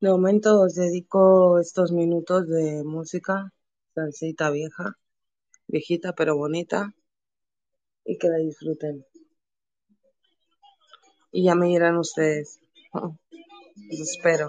De momento os dedico estos minutos de música, salsita vieja, viejita pero bonita, y que la disfruten. Y ya me dirán ustedes. Los espero.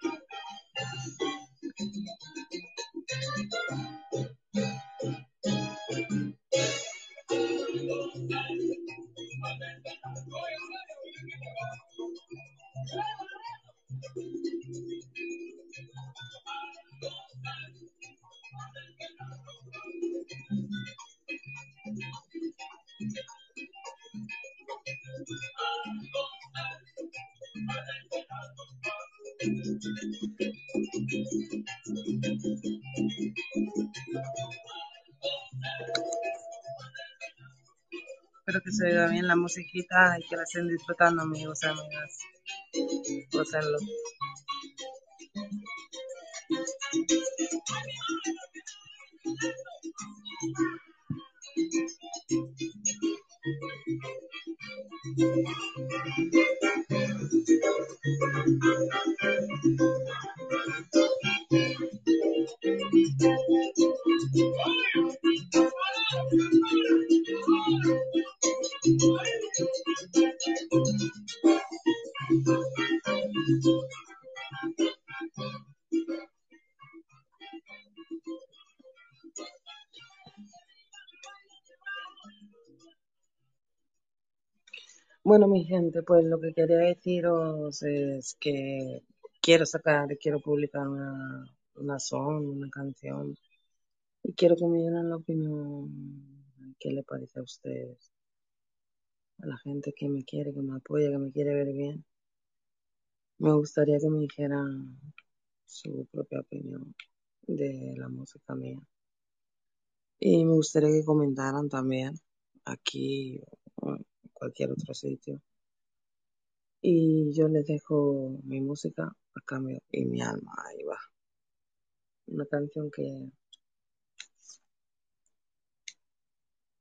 Espero que se oiga bien la musiquita y que la estén disfrutando, amigos y amigas. Gócenlo. Mi gente, pues lo que quería deciros es que quiero sacar, quiero publicar una, una song, una canción, y quiero que me digan la opinión, qué le parece a ustedes, a la gente que me quiere, que me apoya, que me quiere ver bien. Me gustaría que me dijeran su propia opinión de la música mía. Y me gustaría que comentaran también aquí cualquier otro sitio. Y yo les dejo mi música a cambio y mi alma, ahí va. Una canción que,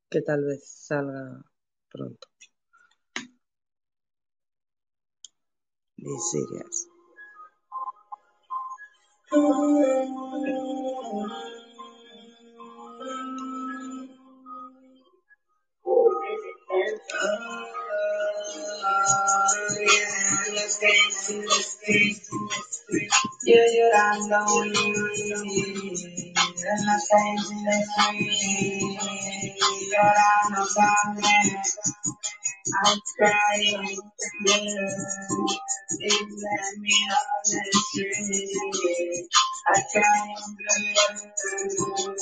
que tal vez salga pronto. I'm crying blue. You let me on the street. I cry in blue.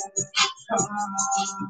Oh,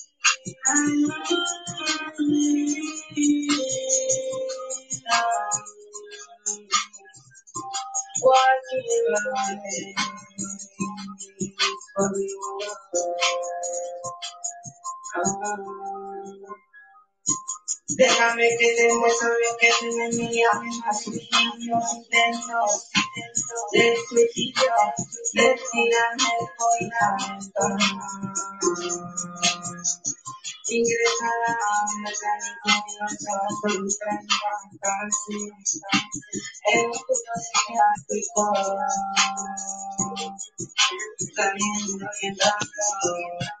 Déjame que te muestre lo que tiene mi alma, mis intentos de suicidio, de tirarme por la ventana. Ingresada a un mecánico absoluta casi en un punto psiquiátrico, saliendo y entrando.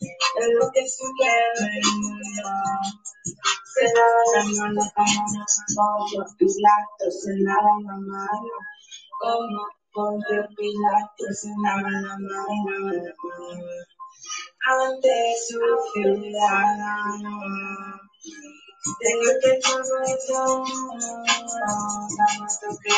es lo que sucede el mundo. Se la mano como Pilatos se lava la mano. Como Ponte Pilatos se lava la mano su tanto que,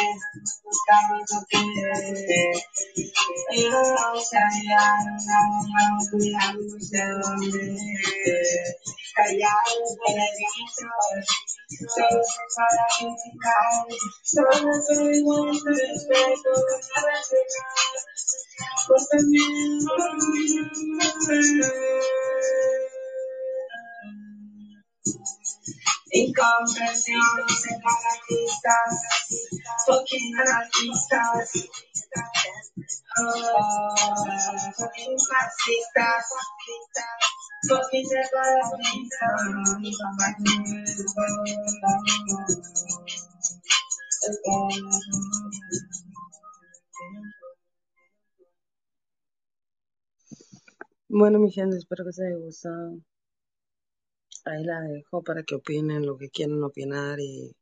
Incomprensión, separatistas, fucking anarquistas, oh, fucking fascistas, fucking Bueno, mi gente, espero que os haya gustado. Ahí la dejo para que opinen lo que quieran opinar y,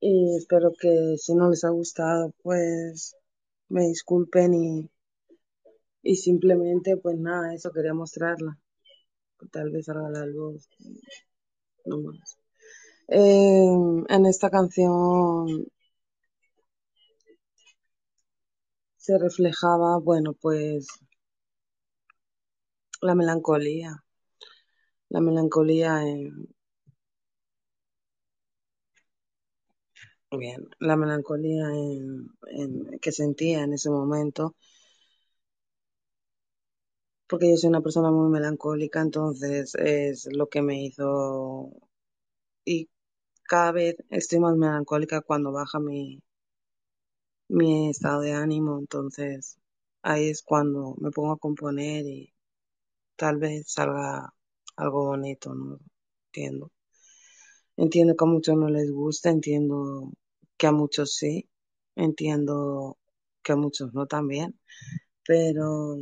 y espero que si no les ha gustado, pues me disculpen y, y simplemente, pues nada, eso quería mostrarla. Tal vez salga la luz, no más. Eh, en esta canción se reflejaba, bueno, pues la melancolía, la melancolía en, bien, la melancolía en, que sentía en ese momento, porque yo soy una persona muy melancólica, entonces es lo que me hizo y cada vez estoy más melancólica cuando baja mi, mi estado de ánimo, entonces ahí es cuando me pongo a componer y tal vez salga algo bonito, no entiendo. Entiendo que a muchos no les gusta, entiendo que a muchos sí, entiendo que a muchos no también, pero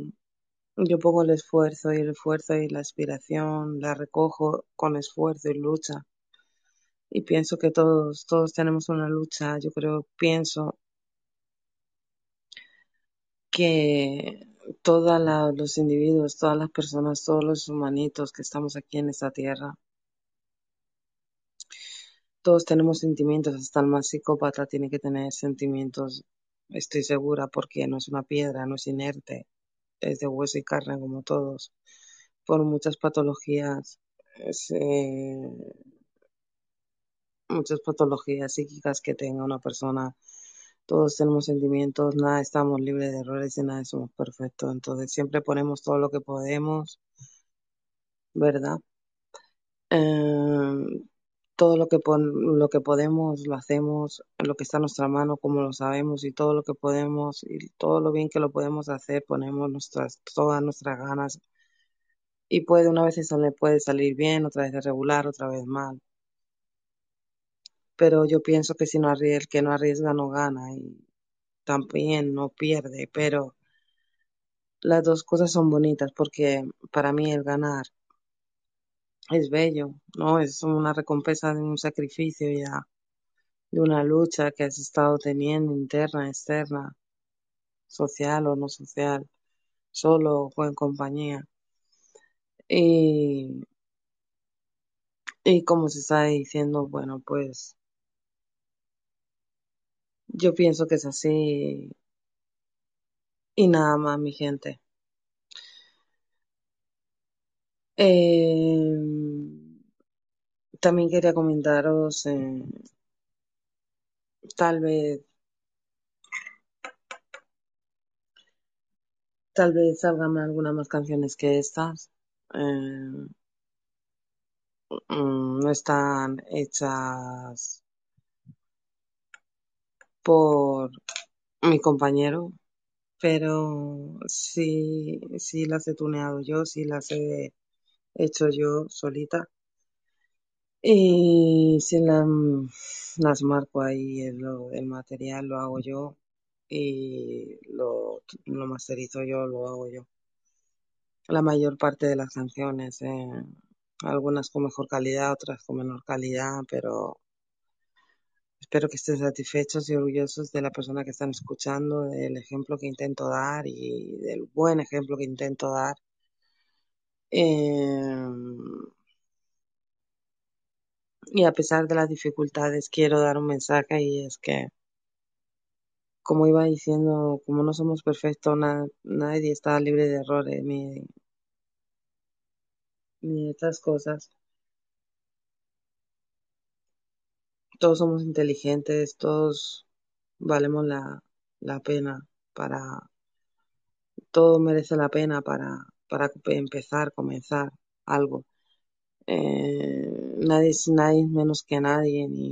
yo pongo el esfuerzo y el esfuerzo y la aspiración la recojo con esfuerzo y lucha. Y pienso que todos, todos tenemos una lucha, yo creo, pienso que todos los individuos, todas las personas, todos los humanitos que estamos aquí en esta tierra, todos tenemos sentimientos, hasta el más psicópata tiene que tener sentimientos, estoy segura, porque no es una piedra, no es inerte, es de hueso y carne como todos, por muchas patologías, eh, muchas patologías psíquicas que tenga una persona, todos tenemos sentimientos, nada estamos libres de errores y nada somos perfectos, entonces siempre ponemos todo lo que podemos, ¿verdad? Eh, todo lo que, lo que podemos lo hacemos, lo que está en nuestra mano, como lo sabemos, y todo lo que podemos, y todo lo bien que lo podemos hacer, ponemos nuestras, todas nuestras ganas. Y puede, una vez eso le puede salir bien, otra vez regular, otra vez mal. Pero yo pienso que si no arriesga, el que no arriesga no gana, y también no pierde, pero las dos cosas son bonitas, porque para mí el ganar es bello, ¿no? Es una recompensa de un sacrificio ya, de una lucha que has estado teniendo interna, externa, social o no social, solo o en compañía. Y, y como se está diciendo, bueno, pues yo pienso que es así y nada más, mi gente. Eh, también quería comentaros, eh, tal vez, tal vez salgan algunas más canciones que estas. Eh, no están hechas por mi compañero, pero sí, sí las he tuneado yo, sí las he hecho yo solita. Y la, las marco ahí, el, el material lo hago yo y lo, lo masterizo yo, lo hago yo. La mayor parte de las canciones, eh, algunas con mejor calidad, otras con menor calidad, pero espero que estén satisfechos y orgullosos de la persona que están escuchando, del ejemplo que intento dar y del buen ejemplo que intento dar. Eh, y a pesar de las dificultades, quiero dar un mensaje y es que como iba diciendo, como no somos perfectos, na, nadie está libre de errores ni, ni estas cosas. Todos somos inteligentes, todos valemos la, la pena para, todo merece la pena para, para empezar, comenzar algo. Eh, nadie nadie menos que nadie, ni,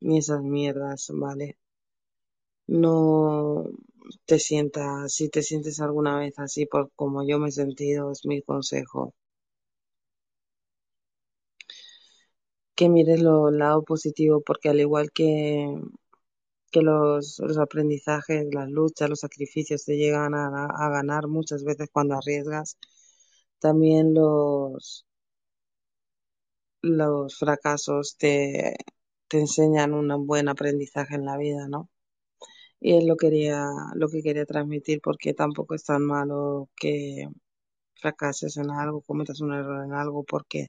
ni esas mierdas, ¿vale? No te sientas, si te sientes alguna vez así por como yo me he sentido, es mi consejo. Que mires lo lado positivo, porque al igual que, que los, los aprendizajes, las luchas, los sacrificios te llegan a, a ganar muchas veces cuando arriesgas, también los, los fracasos te, te enseñan un buen aprendizaje en la vida, ¿no? Y es lo, quería, lo que quería transmitir porque tampoco es tan malo que fracases en algo, cometas un error en algo, porque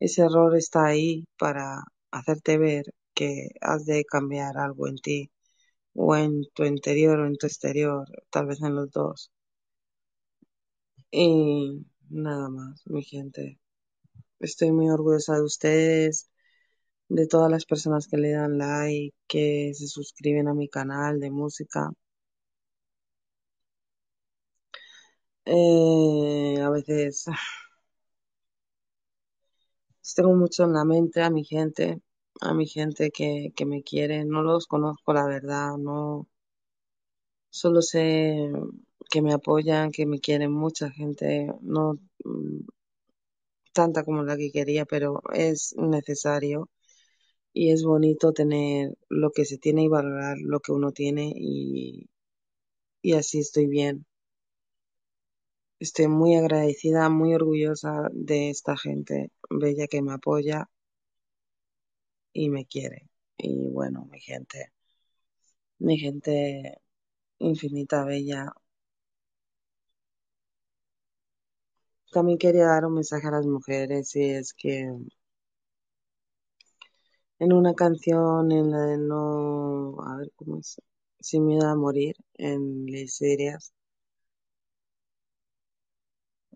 ese error está ahí para hacerte ver que has de cambiar algo en ti, o en tu interior o en tu exterior, tal vez en los dos. Y nada más, mi gente. Estoy muy orgullosa de ustedes, de todas las personas que le dan like, que se suscriben a mi canal de música. Eh, a veces tengo mucho en la mente a mi gente, a mi gente que, que me quiere. No los conozco, la verdad, no. Solo sé que me apoyan, que me quieren mucha gente, no tanta como la que quería, pero es necesario y es bonito tener lo que se tiene y valorar lo que uno tiene y, y así estoy bien. Estoy muy agradecida, muy orgullosa de esta gente bella que me apoya y me quiere. Y bueno, mi gente, mi gente infinita, bella. También quería dar un mensaje a las mujeres y es que en una canción en la de no, a ver cómo es, sin miedo a morir, en Les Serias,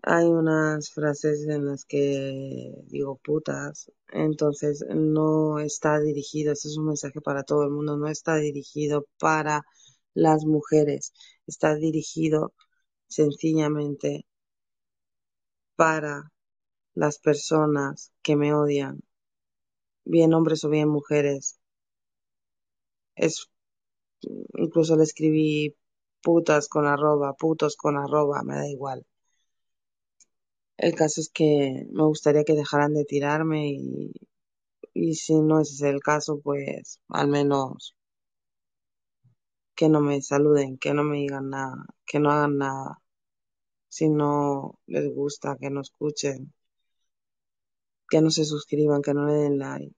hay unas frases en las que digo putas, entonces no está dirigido, este es un mensaje para todo el mundo, no está dirigido para las mujeres, está dirigido sencillamente para las personas que me odian, bien hombres o bien mujeres. Es incluso le escribí putas con arroba, putos con arroba, me da igual. El caso es que me gustaría que dejaran de tirarme y, si no ese es el caso, pues al menos que no me saluden, que no me digan nada, que no hagan nada. Si no les gusta, que no escuchen, que no se suscriban, que no le den like.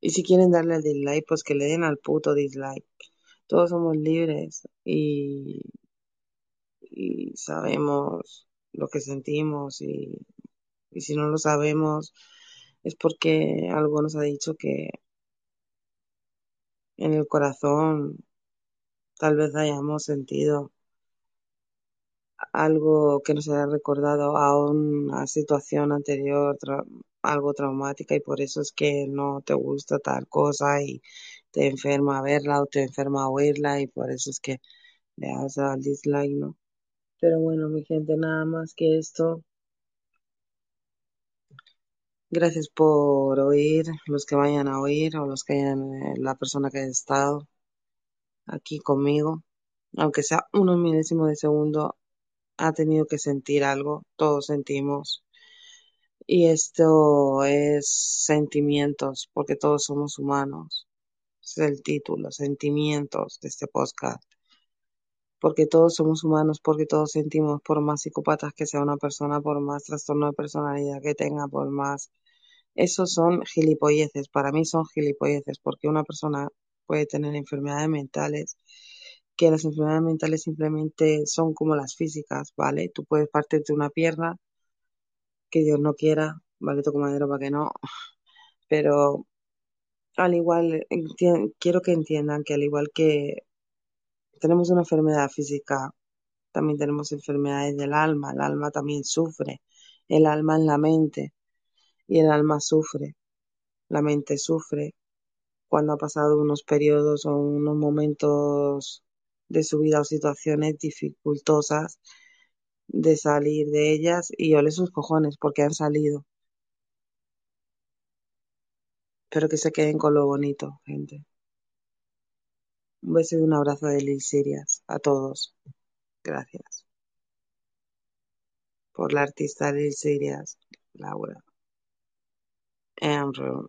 Y si quieren darle al dislike, pues que le den al puto dislike. Todos somos libres y sabemos lo que sentimos y, y si no lo sabemos es porque algo nos ha dicho que en el corazón tal vez hayamos sentido algo que nos haya recordado a una situación anterior, algo traumática y por eso es que no te gusta tal cosa y te enferma verla o te enferma oírla y por eso es que le das al dislike, ¿no? Pero bueno, mi gente, nada más que esto. Gracias por oír, los que vayan a oír o los que hayan, eh, la persona que ha estado aquí conmigo, aunque sea unos milésimos de segundo, ha tenido que sentir algo, todos sentimos. Y esto es sentimientos, porque todos somos humanos. Es el título, sentimientos de este podcast. Porque todos somos humanos, porque todos sentimos, por más psicópatas que sea una persona, por más trastorno de personalidad que tenga, por más... Esos son gilipolleces, para mí son gilipolleces, porque una persona puede tener enfermedades mentales, que las enfermedades mentales simplemente son como las físicas, ¿vale? Tú puedes partirte una pierna, que Dios no quiera, ¿vale? Toco madero para que no, pero al igual, quiero que entiendan que al igual que tenemos una enfermedad física, también tenemos enfermedades del alma, el alma también sufre, el alma es la mente y el alma sufre, la mente sufre cuando ha pasado unos periodos o unos momentos de su vida o situaciones dificultosas de salir de ellas y ole sus cojones porque han salido. Espero que se queden con lo bonito, gente. Un beso y un abrazo de Lil Sirias a todos. Gracias. Por la artista Lil Sirias, Laura. Andrew.